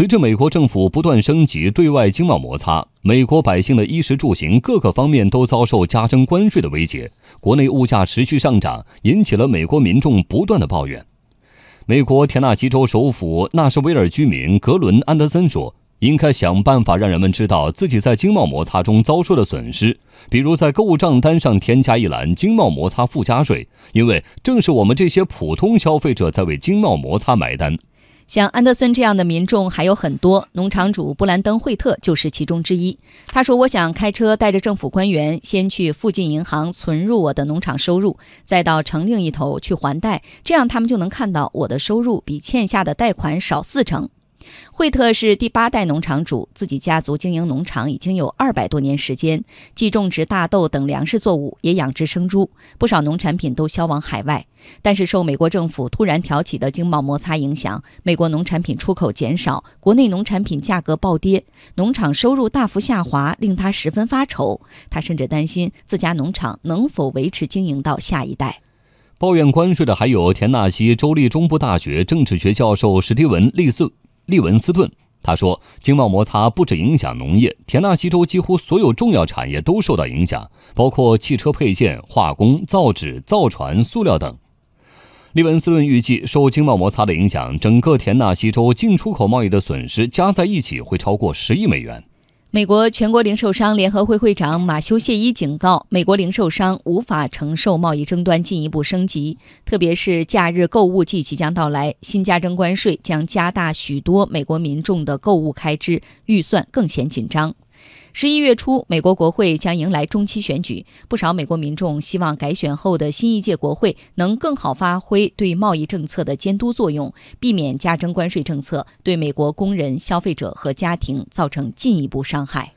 随着美国政府不断升级对外经贸摩擦，美国百姓的衣食住行各个方面都遭受加征关税的威胁，国内物价持续上涨，引起了美国民众不断的抱怨。美国田纳西州首府纳什维尔居民格伦·安德森说。应该想办法让人们知道自己在经贸摩擦中遭受的损失，比如在购物账单上添加一栏“经贸摩擦附加税”，因为正是我们这些普通消费者在为经贸摩擦买单。像安德森这样的民众还有很多，农场主布兰登·惠特就是其中之一。他说：“我想开车带着政府官员先去附近银行存入我的农场收入，再到城另一头去还贷，这样他们就能看到我的收入比欠下的贷款少四成。”惠特是第八代农场主，自己家族经营农场已经有二百多年时间，既种植大豆等粮食作物，也养殖生猪，不少农产品都销往海外。但是受美国政府突然挑起的经贸摩擦影响，美国农产品出口减少，国内农产品价格暴跌，农场收入大幅下滑，令他十分发愁。他甚至担心自家农场能否维持经营到下一代。抱怨关税的还有田纳西州立中部大学政治学教授史蒂文·利斯。利文斯顿他说：“经贸摩擦不止影响农业，田纳西州几乎所有重要产业都受到影响，包括汽车配件、化工、造纸、造船、塑料等。”利文斯顿预计，受经贸摩擦的影响，整个田纳西州进出口贸易的损失加在一起会超过十亿美元。美国全国零售商联合会会长马修谢伊警告，美国零售商无法承受贸易争端进一步升级，特别是假日购物季即将到来，新加征关税将加大许多美国民众的购物开支，预算更显紧张。十一月初，美国国会将迎来中期选举，不少美国民众希望改选后的新一届国会能更好发挥对贸易政策的监督作用，避免加征关税政策对美国工人、消费者和家庭造成进一步伤害。